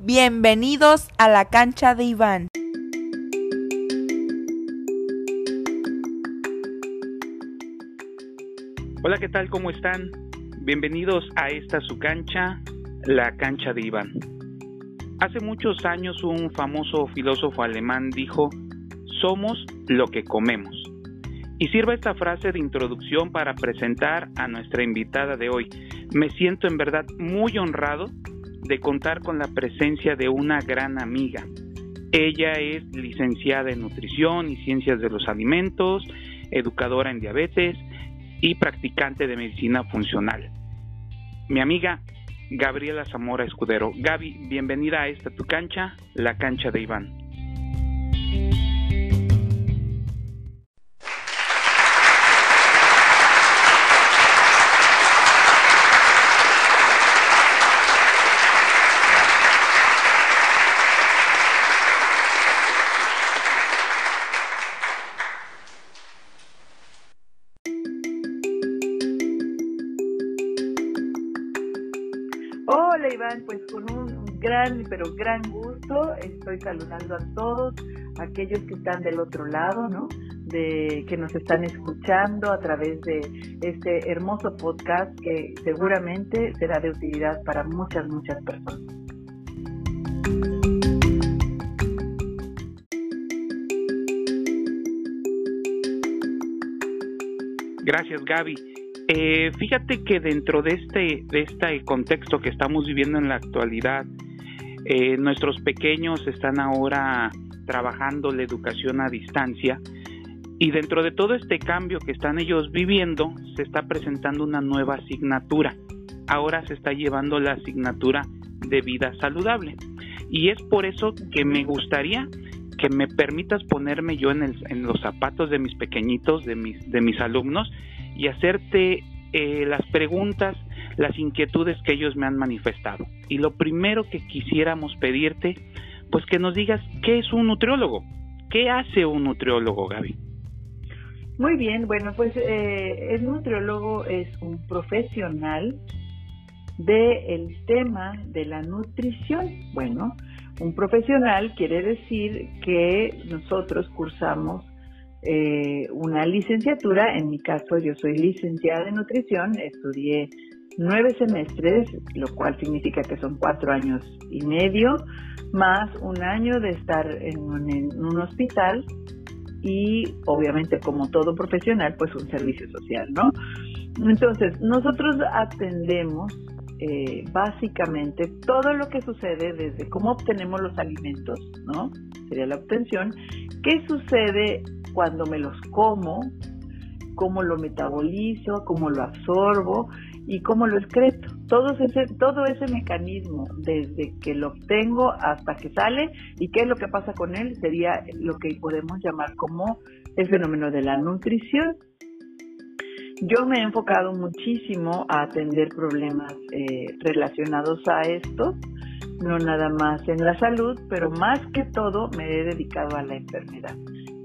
Bienvenidos a la cancha de Iván. Hola, ¿qué tal? ¿Cómo están? Bienvenidos a esta su cancha, la cancha de Iván. Hace muchos años un famoso filósofo alemán dijo, somos lo que comemos. Y sirva esta frase de introducción para presentar a nuestra invitada de hoy. Me siento en verdad muy honrado de contar con la presencia de una gran amiga. Ella es licenciada en nutrición y ciencias de los alimentos, educadora en diabetes y practicante de medicina funcional. Mi amiga Gabriela Zamora Escudero. Gaby, bienvenida a esta tu cancha, la cancha de Iván. Pero gran gusto estoy saludando a todos aquellos que están del otro lado, ¿no? De que nos están escuchando a través de este hermoso podcast que seguramente será de utilidad para muchas, muchas personas. Gracias, Gaby. Eh, fíjate que dentro de este, de este contexto que estamos viviendo en la actualidad, eh, nuestros pequeños están ahora trabajando la educación a distancia y dentro de todo este cambio que están ellos viviendo se está presentando una nueva asignatura. Ahora se está llevando la asignatura de vida saludable y es por eso que me gustaría que me permitas ponerme yo en, el, en los zapatos de mis pequeñitos, de mis, de mis alumnos y hacerte eh, las preguntas, las inquietudes que ellos me han manifestado. Y lo primero que quisiéramos pedirte, pues que nos digas qué es un nutriólogo, qué hace un nutriólogo, Gaby. Muy bien, bueno, pues eh, el nutriólogo es un profesional del tema de la nutrición. Bueno, un profesional quiere decir que nosotros cursamos eh, una licenciatura, en mi caso yo soy licenciada en nutrición, estudié nueve semestres, lo cual significa que son cuatro años y medio, más un año de estar en un, hospital y obviamente como todo profesional, pues un servicio social, ¿no? Entonces, nosotros atendemos eh, básicamente todo lo que sucede desde cómo obtenemos los alimentos, ¿no? Sería la obtención. ¿Qué sucede cuando me los como, cómo lo metabolizo, cómo lo absorbo y cómo lo excreto. Todo ese, todo ese mecanismo, desde que lo obtengo hasta que sale y qué es lo que pasa con él, sería lo que podemos llamar como el fenómeno de la nutrición. Yo me he enfocado muchísimo a atender problemas eh, relacionados a esto, no nada más en la salud, pero más que todo me he dedicado a la enfermedad.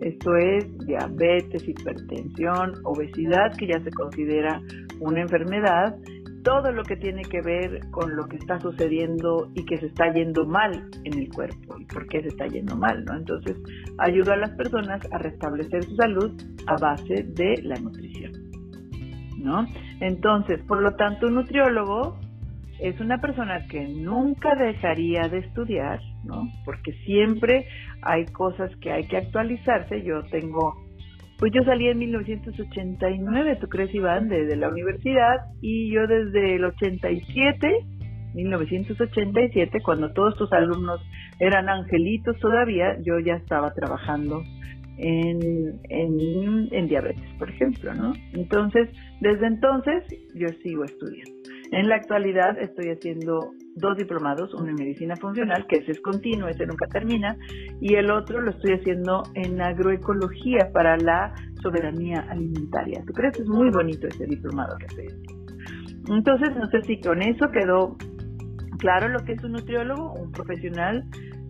Esto es diabetes, hipertensión, obesidad, que ya se considera una enfermedad, todo lo que tiene que ver con lo que está sucediendo y que se está yendo mal en el cuerpo y por qué se está yendo mal, ¿no? Entonces, ayuda a las personas a restablecer su salud a base de la nutrición, ¿no? Entonces, por lo tanto, un nutriólogo es una persona que nunca dejaría de estudiar, ¿no? Porque siempre hay cosas que hay que actualizarse. Yo tengo, pues yo salí en 1989, ¿tú crees, Iván? De, la universidad y yo desde el 87, 1987, cuando todos tus alumnos eran angelitos todavía, yo ya estaba trabajando en, en, en diabetes, por ejemplo, ¿no? Entonces, desde entonces yo sigo estudiando. En la actualidad estoy haciendo dos diplomados, uno en medicina funcional, que ese es continuo, ese nunca termina, y el otro lo estoy haciendo en agroecología para la soberanía alimentaria. ¿Tú crees? Es muy bonito ese diplomado que estoy haciendo. Entonces, no sé si con eso quedó claro lo que es un nutriólogo, un profesional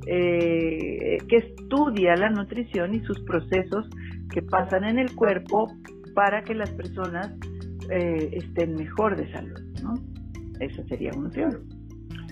eh, que estudia la nutrición y sus procesos que pasan en el cuerpo para que las personas eh, estén mejor de salud, ¿no? Eso sería un nutriólogo.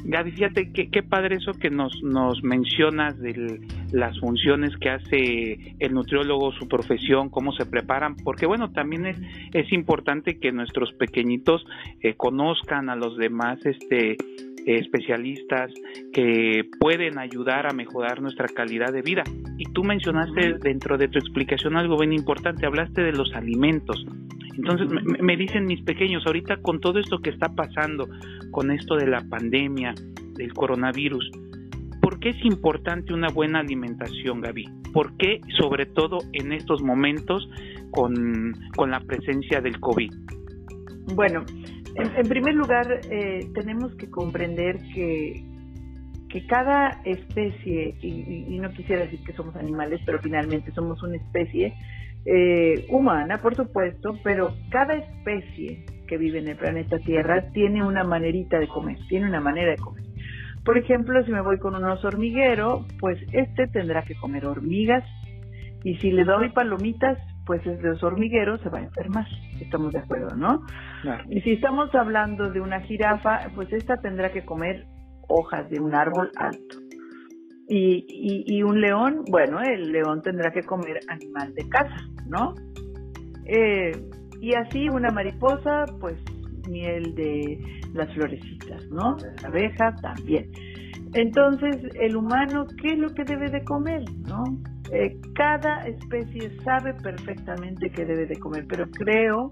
Gaby, fíjate qué, qué padre eso que nos, nos mencionas de las funciones que hace el nutriólogo, su profesión, cómo se preparan, porque bueno, también es, es importante que nuestros pequeñitos eh, conozcan a los demás este, especialistas que pueden ayudar a mejorar nuestra calidad de vida. Y tú mencionaste dentro de tu explicación algo bien importante, hablaste de los alimentos. Entonces me, dicen mis pequeños, ahorita con todo esto que está pasando, con esto de la pandemia, del coronavirus, ¿por qué es importante una buena alimentación, Gaby? ¿Por qué, sobre todo en estos momentos, con, con la presencia del COVID? Bueno, en, primer lugar, eh, tenemos que comprender que, que cada especie, y, no quisiera decir que somos animales, pero finalmente somos una especie eh, humana, por supuesto, pero cada especie que vive en el planeta Tierra tiene una manerita de comer, tiene una manera de comer. Por ejemplo, si me voy con un oso hormiguero, pues este tendrá que comer hormigas, y si le doy palomitas, pues es de los hormigueros se va a enfermar. Estamos de acuerdo, ¿no? Y si estamos hablando de una jirafa, pues esta tendrá que comer hojas de un árbol alto. Y, y, un león, bueno, el león tendrá que comer animal de casa, ¿no? Eh, y así una mariposa, pues miel de las florecitas, ¿no? La abeja también. Entonces, el humano, ¿qué es lo que debe de comer, no? Eh, cada especie sabe perfectamente qué debe de comer, pero creo,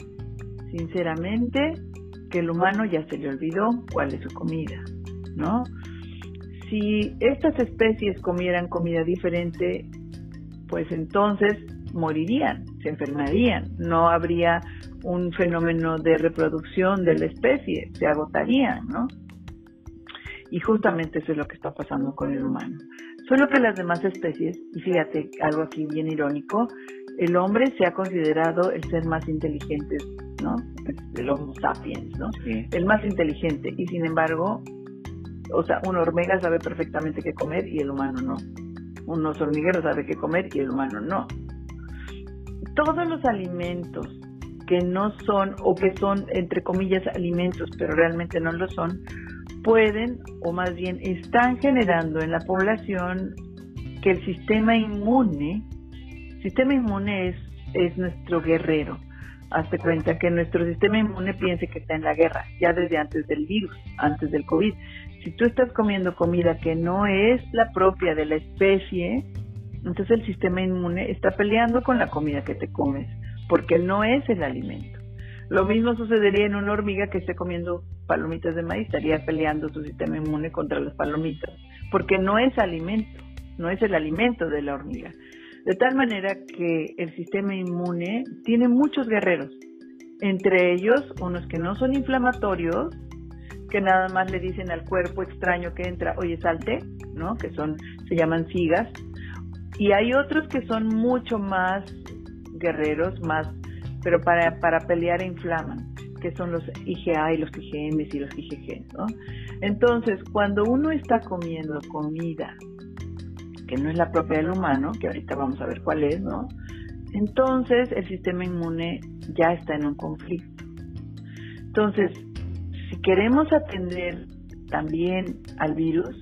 sinceramente, que el humano ya se le olvidó cuál es su comida, ¿no? Si estas especies comieran comida diferente, pues entonces morirían, se enfermarían, no habría un fenómeno de reproducción de la especie, se agotarían, ¿no? Y justamente eso es lo que está pasando con el humano. Solo que las demás especies, y fíjate algo aquí bien irónico, el hombre se ha considerado el ser más inteligente, ¿no? El Homo sapiens, ¿no? El más inteligente. Y sin embargo, o sea, una hormiga sabe perfectamente qué comer y el humano no. Unos hormigueros sabe qué comer y el humano no. Todos los alimentos que no son, o que son, entre comillas, alimentos, pero realmente no lo son, pueden o más bien están generando en la población que el sistema inmune, sistema inmune es, es nuestro guerrero. Hazte cuenta que nuestro sistema inmune piense que está en la guerra, ya desde antes del virus, antes del COVID. Si tú estás comiendo comida que no es la propia de la especie, entonces el sistema inmune está peleando con la comida que te comes, porque no es el alimento. Lo mismo sucedería en una hormiga que esté comiendo palomitas de maíz, estaría peleando su sistema inmune contra las palomitas, porque no es alimento, no es el alimento de la hormiga. De tal manera que el sistema inmune tiene muchos guerreros, entre ellos unos que no son inflamatorios, que nada más le dicen al cuerpo extraño que entra, oye, salte, ¿no? Que son, se llaman sigas. Y hay otros que son mucho más guerreros, más pero para, para pelear inflaman, que son los IgA y los IgM y los IgG, ¿no? Entonces, cuando uno está comiendo comida que no es la propia del humano, que ahorita vamos a ver cuál es, ¿no? Entonces, el sistema inmune ya está en un conflicto. Entonces, si queremos atender también al virus,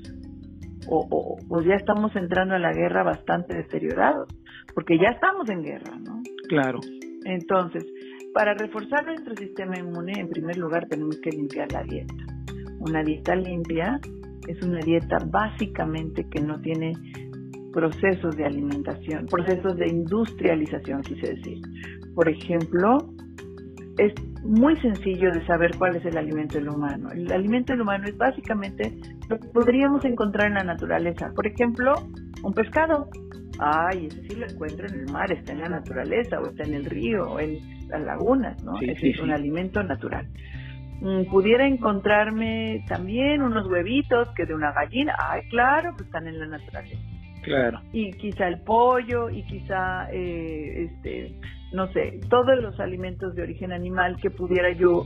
o, o, o, ya estamos entrando a la guerra bastante deteriorados, porque ya estamos en guerra, ¿no? Claro. Entonces, para reforzar nuestro sistema inmune, en primer lugar tenemos que limpiar la dieta. Una dieta limpia es una dieta básicamente que no tiene procesos de alimentación, procesos de industrialización, quise decir. Por ejemplo, es muy sencillo de saber cuál es el alimento del humano. El alimento del humano es básicamente lo que podríamos encontrar en la naturaleza. Por ejemplo, un pescado. Ay, ese sí lo encuentro en el mar, está en la naturaleza, o está en el río, o en las lagunas, ¿no? es un alimento natural. Mm, pudiera encontrarme también unos huevitos que de una gallina, ay, claro, pues están en la naturaleza. Claro. Y quizá el pollo, y quizá, eh, este, no sé, todos los alimentos de origen animal que pudiera yo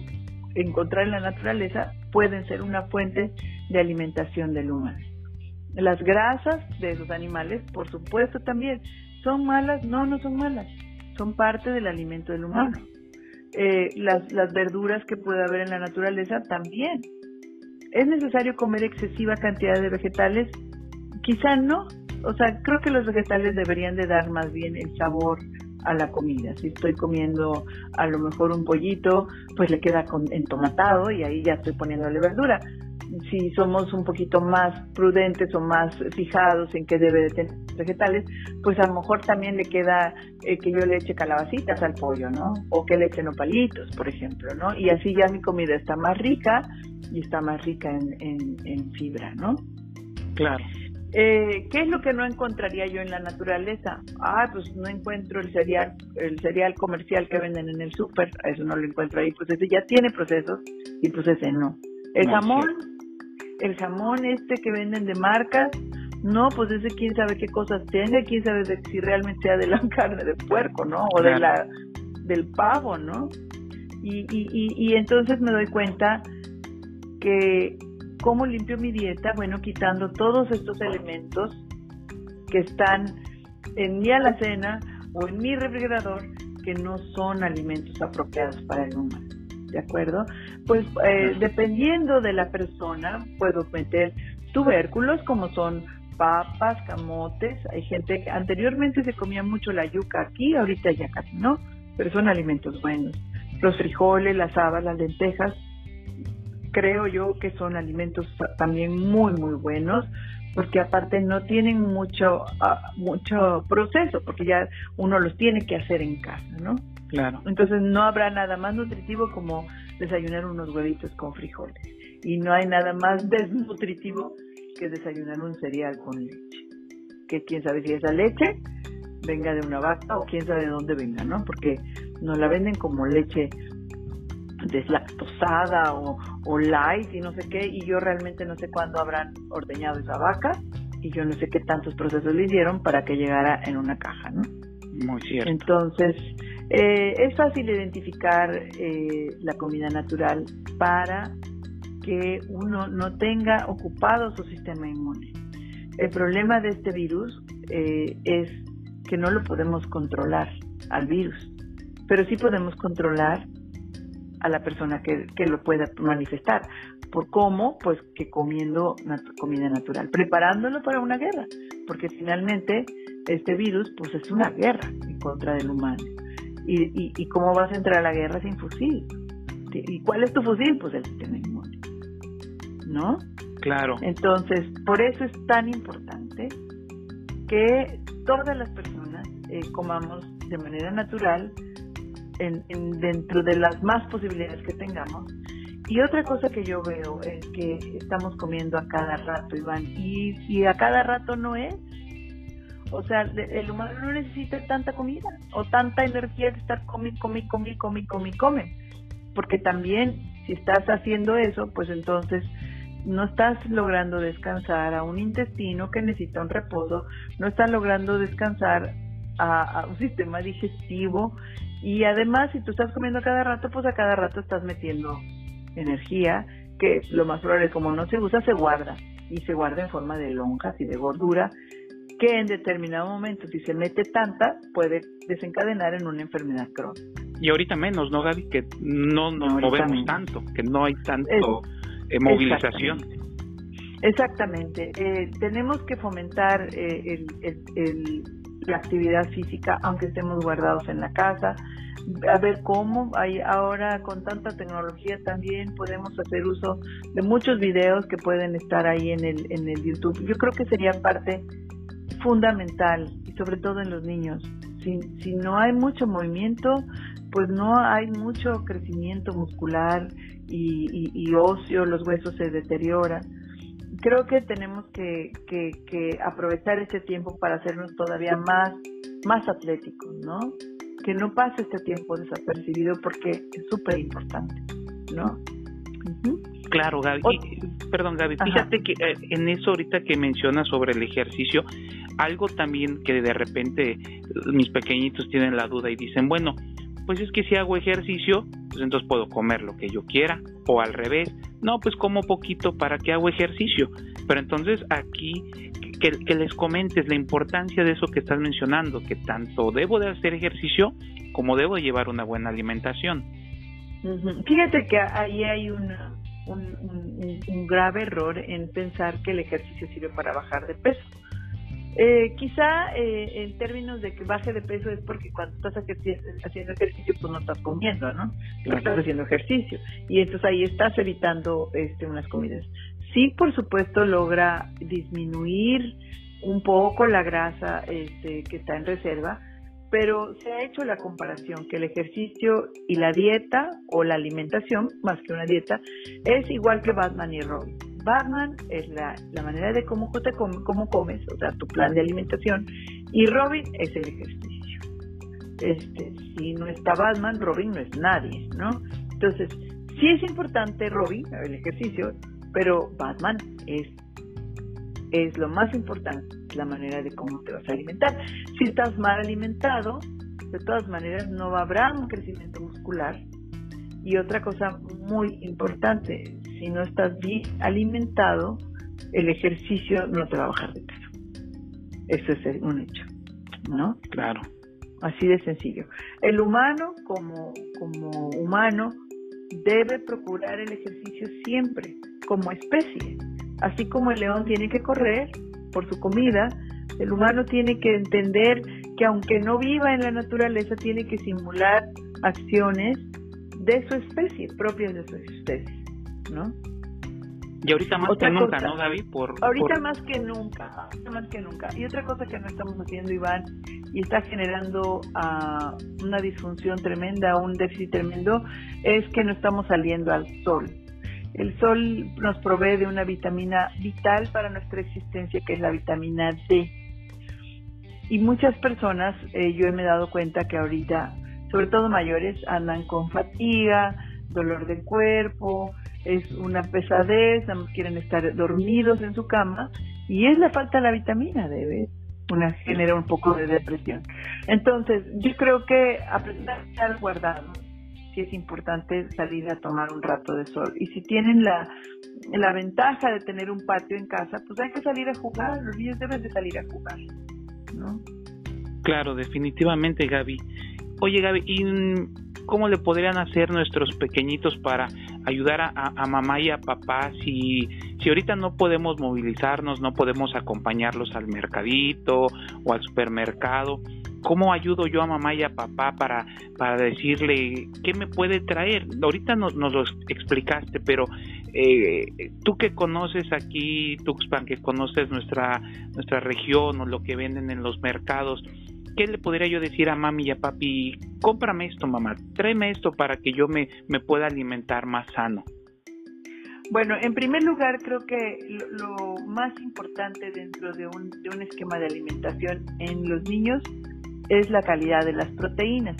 encontrar en la naturaleza pueden ser una fuente de alimentación del humano. Las grasas de esos animales, por supuesto, también. ¿Son malas? No, no son malas. Son parte del alimento del humano. Eh, las, las verduras que puede haber en la naturaleza también. ¿Es necesario comer excesiva cantidad de vegetales? Quizá no. O sea, creo que los vegetales deberían de dar más bien el sabor a la comida. Si estoy comiendo a lo mejor un pollito, pues le queda con, entomatado y ahí ya estoy poniéndole verdura. Si somos un poquito más prudentes o más fijados en qué debe de tener vegetales, pues a lo mejor también le queda eh, que yo le eche calabacitas al pollo, ¿no? O que le eche nopalitos, por ejemplo, ¿no? Y así ya mi comida está más rica y está más rica en, en fibra, ¿no? Claro. Eh, ¿Qué es lo que no encontraría yo en la naturaleza? Ah, pues no encuentro el cereal, el cereal comercial que venden en el súper, eso no lo encuentro ahí, pues ese ya tiene procesos y pues ese no. El jamón, el jamón este que venden de marcas, no, pues ese quién sabe qué cosas tiene, quién sabe si realmente sea de la carne de puerco, ¿no? O de la del pavo, ¿no? Y, y, y, y entonces me doy cuenta que ¿Cómo limpio mi dieta? Bueno, quitando todos estos elementos que están en mi alacena o en mi refrigerador que no son alimentos apropiados para el humano. ¿De acuerdo? Pues eh, dependiendo de la persona, puedo meter tubérculos como son papas, camotes. Hay gente que anteriormente se comía mucho la yuca aquí, ahorita ya casi no, pero son alimentos buenos. Los frijoles, las habas, las lentejas, creo yo que son alimentos también muy, muy buenos, porque aparte no tienen mucho, ah, mucho proceso, porque ya uno los tiene que hacer en casa, ¿no? Claro. Entonces no habrá nada más nutritivo como desayunar unos huevitos con frijoles. Y no hay nada más desnutritivo que desayunar un cereal con leche. Que quién sabe si esa leche venga de una vaca o quién sabe de dónde venga, ¿no? Porque nos la venden como leche deslactosada o, o light y no sé qué, y yo realmente no sé cuándo habrán ordeñado esa vaca y yo no sé qué tantos procesos le hicieron para que llegara en una caja, ¿no? Muy cierto. Entonces, eh, es fácil identificar eh, la comida natural para que uno no tenga ocupado su sistema inmune. El problema de este virus eh, es que no lo podemos controlar al virus, pero sí podemos controlar a la persona que, que lo pueda manifestar. ¿Por cómo? Pues que comiendo comida natural, preparándolo para una guerra, porque finalmente este virus pues es una guerra en contra del humano. ¿Y, y, y cómo vas a entrar a la guerra sin fusil? ¿Y cuál es tu fusil? Pues el sistema inmune. ¿No? Claro. Entonces, por eso es tan importante que todas las personas eh, comamos de manera natural en, dentro de las más posibilidades que tengamos. Y otra cosa que yo veo es que estamos comiendo a cada rato, Iván, y, y a cada rato no es. O sea, el humano no necesita tanta comida o tanta energía de estar comi, comi, comi, comi, comi, come. Porque también, si estás haciendo eso, pues entonces no estás logrando descansar a un intestino que necesita un reposo, no estás logrando descansar a, un sistema digestivo y además si tú estás comiendo a cada rato, pues a cada rato estás metiendo energía que lo más probable como no se usa se guarda y se guarda en forma de lonjas y de gordura que en determinado momento si se mete tanta puede desencadenar en una enfermedad crónica. Y ahorita menos, ¿no, Gaby? Que no nos movemos tanto, que no hay tanto eh, movilización. Exactamente. Eh, tenemos que fomentar eh, el, la actividad física, aunque estemos guardados en la casa, a ver cómo hay ahora con tanta tecnología también podemos hacer uso de muchos videos que pueden estar ahí en el en el YouTube. Yo creo que sería parte fundamental y sobre todo en los niños. Si, si no hay mucho movimiento, pues no hay mucho crecimiento muscular y, y, y óseo, los huesos se deterioran creo que tenemos que, que, aprovechar ese tiempo para hacernos todavía más, más atléticos, ¿no? Que no pase este tiempo desapercibido porque es súper importante, ¿no? Claro, Gaby. perdón, Gaby. Fíjate que eh, en eso ahorita que mencionas sobre el ejercicio, algo también que de repente mis pequeñitos tienen la duda y dicen, bueno, pues es que si hago ejercicio, pues entonces puedo comer lo que yo quiera, o al revés, no, pues como poquito para que hago ejercicio. Pero entonces aquí que, les comentes la importancia de eso que estás mencionando, que tanto debo de hacer ejercicio como debo de llevar una buena alimentación. Fíjate que ahí hay una, un, grave error en pensar que el ejercicio sirve para bajar de peso. Eh, quizá eh, en términos de que baje de peso es porque cuando estás haciendo ejercicio pues no estás comiendo, ¿no? estás haciendo ejercicio y entonces ahí estás evitando este, unas comidas. Sí, por supuesto, logra disminuir un poco la grasa este, que está en reserva, pero se ha hecho la comparación que el ejercicio y la dieta o la alimentación, más que una dieta, es igual que Batman y Robin. Batman es la, manera de cómo, te cómo comes, o sea, tu plan de alimentación, y Robin es el ejercicio. Este, si no está Batman, Robin no es nadie, ¿no? Entonces, sí es importante Robin, el ejercicio, pero Batman es, es lo más importante la manera de cómo te vas a alimentar. Si estás mal alimentado, de todas maneras no habrá un crecimiento muscular. Y otra cosa muy importante, si no estás bien alimentado, el ejercicio no te va a bajar de peso. Eso es un hecho, ¿no? Claro. Así de sencillo. El humano, como, como humano, debe procurar el ejercicio siempre, como especie. Así como el león tiene que correr, por su comida, el humano tiene que entender que aunque no viva en la naturaleza, tiene que simular acciones de su especie, propias de su especie, ¿no? Y ahorita más que nunca, ¿no, Gaby? Por, ahorita más que nunca, más que nunca. Y otra cosa que no estamos haciendo, Iván, y está generando uh, una disfunción tremenda, un déficit tremendo, es que no estamos saliendo al sol. El sol nos provee de una vitamina vital para nuestra existencia, que es la vitamina D. Y muchas personas, eh, yo me he dado cuenta que ahorita, sobre todo mayores, andan con fatiga, dolor de cuerpo, es una pesadez, quieren estar dormidos en su cama y es la falta de la vitamina D, Una genera un poco de depresión. Entonces, yo creo que aprender a estar guardado sí es importante salir a tomar un rato de sol. Y si tienen la, la ventaja de tener un patio en casa, pues hay que salir a jugar, los niños deben de salir a jugar, ¿no? Claro, definitivamente, Gaby. Oye, Gaby, ¿y cómo le podrían hacer nuestros pequeñitos para ayudar a, a, mamá y a papá si, si ahorita no podemos movilizarnos, no podemos acompañarlos al mercadito o al supermercado? ¿Cómo ayudo yo a mamá y a papá para, para decirle qué me puede traer? Ahorita nos, nos lo explicaste, pero eh, tú que conoces aquí Tuxpan, que conoces nuestra, nuestra región o lo que venden en los mercados, ¿qué le podría yo decir a mami y a papi? Cómprame esto, mamá, tráeme esto para que yo me, me pueda alimentar más sano. Bueno, en primer lugar, creo que lo, más importante dentro de un, de un esquema de alimentación en los niños es la calidad de las proteínas.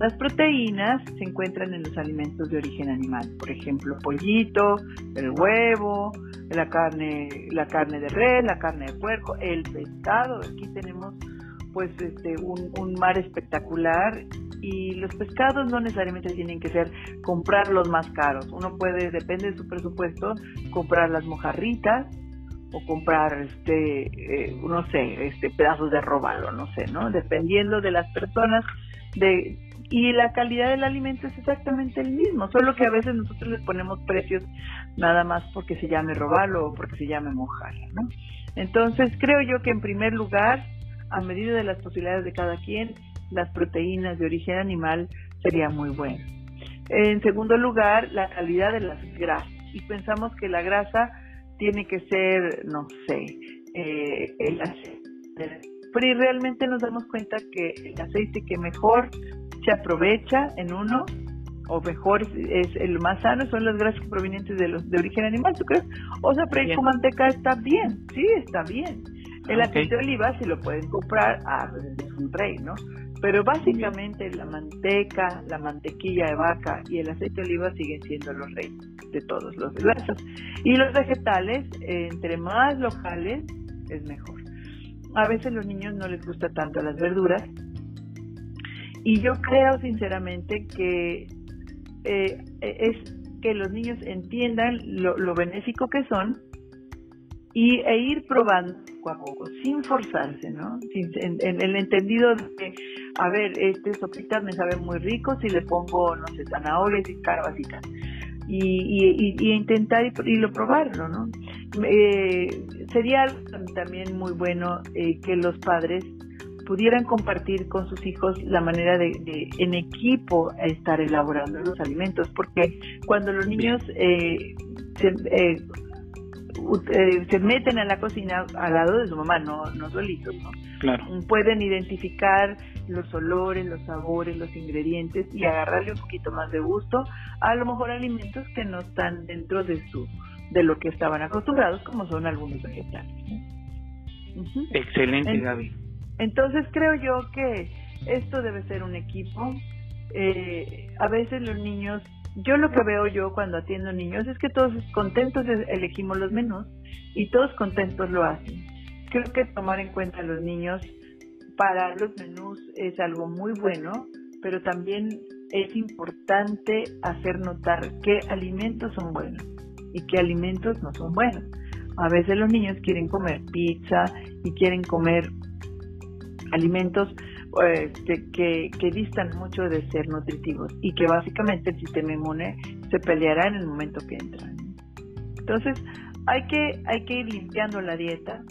Las proteínas se encuentran en los alimentos de origen animal, por ejemplo, pollito, el huevo, la carne, la carne de res, la carne de puerco, el pescado. Aquí tenemos pues este un, un mar espectacular y los pescados no necesariamente tienen que ser comprar los más caros. Uno puede, depende de su presupuesto, comprar las mojarritas, o comprar este eh, no sé este pedazos de robalo no sé no dependiendo de las personas de y la calidad del alimento es exactamente el mismo solo que a veces nosotros les ponemos precios nada más porque se llame robalo o porque se llame mojarra no entonces creo yo que en primer lugar a medida de las posibilidades de cada quien las proteínas de origen animal sería muy bueno en segundo lugar la calidad de las grasas y pensamos que la grasa tiene que ser, no sé, eh, el aceite. Pero realmente nos damos cuenta que el aceite que mejor se aprovecha en uno o mejor es el más sano son las grasas provenientes de los de origen animal, ¿tú crees? O sea, pero con manteca está bien, sí, está bien. El aceite de oliva si lo pueden comprar, es un rey, ¿no? Pero básicamente la manteca, la mantequilla de vaca y el aceite de oliva siguen siendo los reyes de todos los grasas. Y los vegetales, entre más locales, es mejor. A veces los niños no les gusta tanto las verduras. Y yo creo sinceramente que eh, es que los niños entiendan lo, lo benéfico que son y, e ir probando poco a poco, sin forzarse, ¿no? en, el entendido de que, a ver, este sopita me sabe muy rico si le pongo, no sé, zanahorias y calabacitas. y, y, intentar y, lo probarlo, ¿no? Eh, sería también muy bueno eh, que los padres pudieran compartir con sus hijos la manera de, en equipo estar elaborando los alimentos, porque cuando los niños eh, se, eh, se, meten a la cocina al lado de su mamá, no, no solitos, ¿no? Claro. Pueden identificar los olores, los sabores, los ingredientes y agarrarle un poquito más de gusto a lo mejor alimentos que no están dentro de su de lo que estaban acostumbrados, como son algunos vegetales. Excelente, Gaby. Entonces creo yo que esto debe ser un equipo. Eh, a veces los niños, yo lo que veo yo cuando atiendo niños es que todos contentos elegimos los menús y todos contentos lo hacen. Creo que tomar en cuenta a los niños para los menús es algo muy bueno, pero también es importante hacer notar qué alimentos son buenos y qué alimentos no son buenos. A veces los niños quieren comer pizza y quieren comer alimentos este, que, que distan mucho de ser nutritivos y que básicamente el sistema inmune se peleará en el momento que entran. Entonces, hay que, hay que ir limpiando la dieta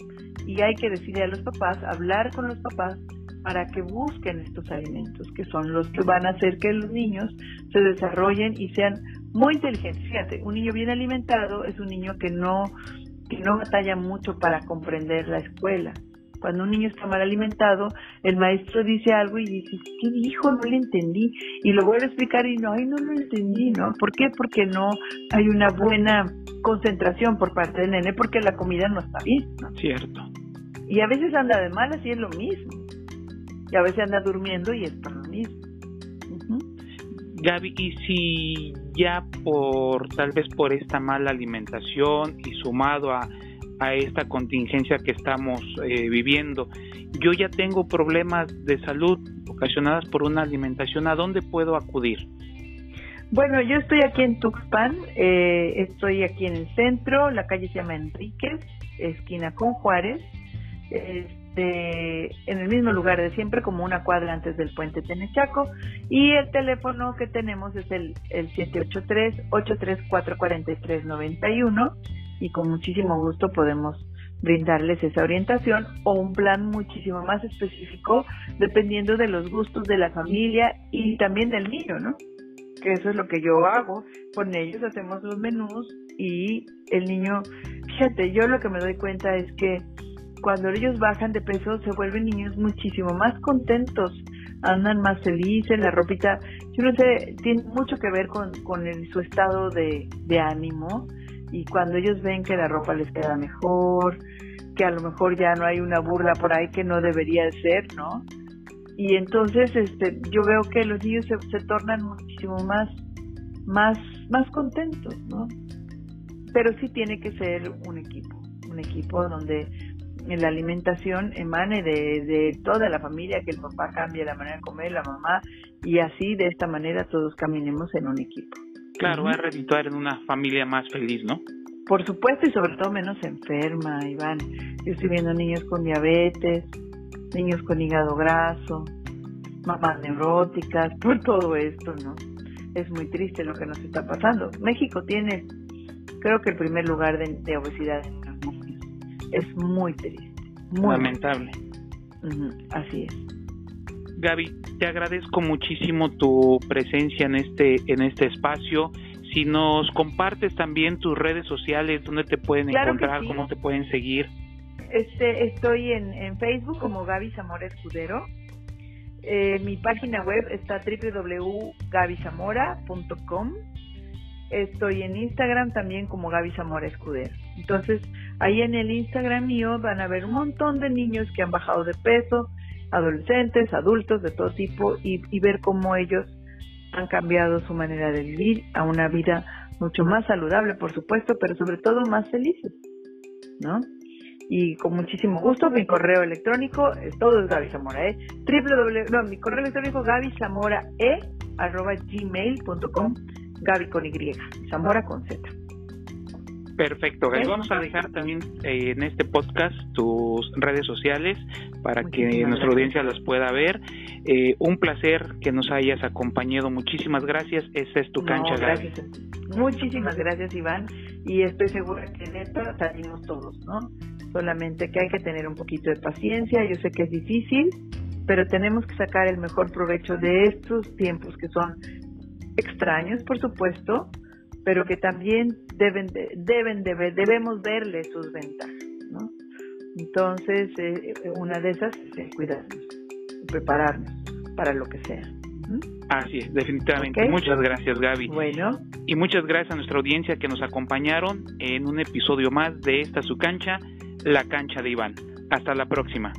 y hay que decirle a los papás, hablar con los papás para que busquen estos alimentos, que son los que van a hacer que los niños se desarrollen y sean muy inteligentes. Fíjate, un niño bien alimentado es un niño que no, que no batalla mucho para comprender la escuela. Cuando un niño está mal alimentado, el maestro dice algo y dice, ¿qué dijo? No le entendí. Y lo vuelve a explicar y no, ay, no lo entendí, ¿no? ¿Por qué? Porque no hay una buena concentración por parte del nene, porque la comida no está bien, ¿no? Cierto. Y a veces anda de malas y es lo mismo. Y a veces anda durmiendo y es por lo mismo. Gaby, y si ya por, tal vez por esta mala alimentación y sumado a a esta contingencia que estamos eh, viviendo. Yo ya tengo problemas de salud ocasionadas por una alimentación. ¿A dónde puedo acudir? Bueno, yo estoy aquí en Tuxpan, eh, estoy aquí en el centro, la calle se llama Enríquez, esquina con Juárez, este, en el mismo lugar de siempre, como una cuadra antes del puente Tenechaco, y el teléfono que tenemos es el, el 783-834-4391 y con muchísimo gusto podemos brindarles esa orientación o un plan muchísimo más específico dependiendo de los gustos de la familia y también del niño, ¿no? Que eso es lo que yo hago. Con ellos hacemos los menús y el niño, fíjate, yo lo que me doy cuenta es que cuando ellos bajan de peso se vuelven niños muchísimo más contentos, andan más felices, la ropita, yo no sé, tiene mucho que ver con, con su estado de ánimo y cuando ellos ven que la ropa les queda mejor, que a lo mejor ya no hay una burla por ahí que no debería ser, ¿no? Y entonces este, yo veo que los niños se, tornan muchísimo más, más, más contentos, ¿no? Pero sí tiene que ser un equipo, un equipo donde la alimentación emane de toda la familia, que el papá cambie la manera de comer, la mamá, y así de esta manera todos caminemos en un equipo. Claro, va a redituar en una familia más feliz, ¿no? Por supuesto, y sobre todo menos enferma, Iván. Yo estoy viendo niños con diabetes, niños con hígado graso, mamás neuróticas, por todo esto, ¿no? Es muy triste lo que nos está pasando. México tiene, creo que el primer lugar de, obesidad en los niños. Es muy triste. Muy Lamentable. Así es. Gaby, te agradezco muchísimo tu presencia en este en este espacio. Si nos compartes también tus redes sociales, dónde te pueden encontrar, cómo te pueden seguir. Este, estoy en, Facebook como Gaby Zamora Escudero. Eh, mi página web está www.gabizamora.com. Estoy en Instagram también como Gaby Zamora Escudero. Entonces, ahí en el Instagram mío van a ver un montón de niños que han bajado de peso, adolescentes, adultos de todo tipo y, ver cómo ellos han cambiado su manera de vivir a una vida mucho más saludable, por supuesto, pero sobre todo más felices, ¿no? Y con muchísimo gusto, mi correo electrónico, todo es Gaby Zamora, ¿eh? www, no, mi correo electrónico Gaby Zamora E, arroba gmail.com, Gaby con Y, Zamora con Z. Perfecto. Vamos a dejar también eh, en este podcast tus redes sociales para que nuestra audiencia las pueda ver. Eh, un placer que nos hayas acompañado. Muchísimas gracias. Esa es tu cancha, gracias. Muchísimas gracias, Iván. Y estoy segura que en esto salimos todos, ¿no? Solamente que hay que tener un poquito de paciencia. Yo sé que es difícil, pero tenemos que sacar el mejor provecho de estos tiempos que son extraños, por supuesto, pero que también deben, deben debemos verle sus ventajas, ¿no? Entonces, eh, una de esas es cuidarnos, prepararnos para lo que sea. Así es, definitivamente. Muchas gracias, Gaby. Bueno. Y muchas gracias a nuestra audiencia que nos acompañaron en un episodio más de esta su cancha, la cancha de Iván. Hasta la próxima.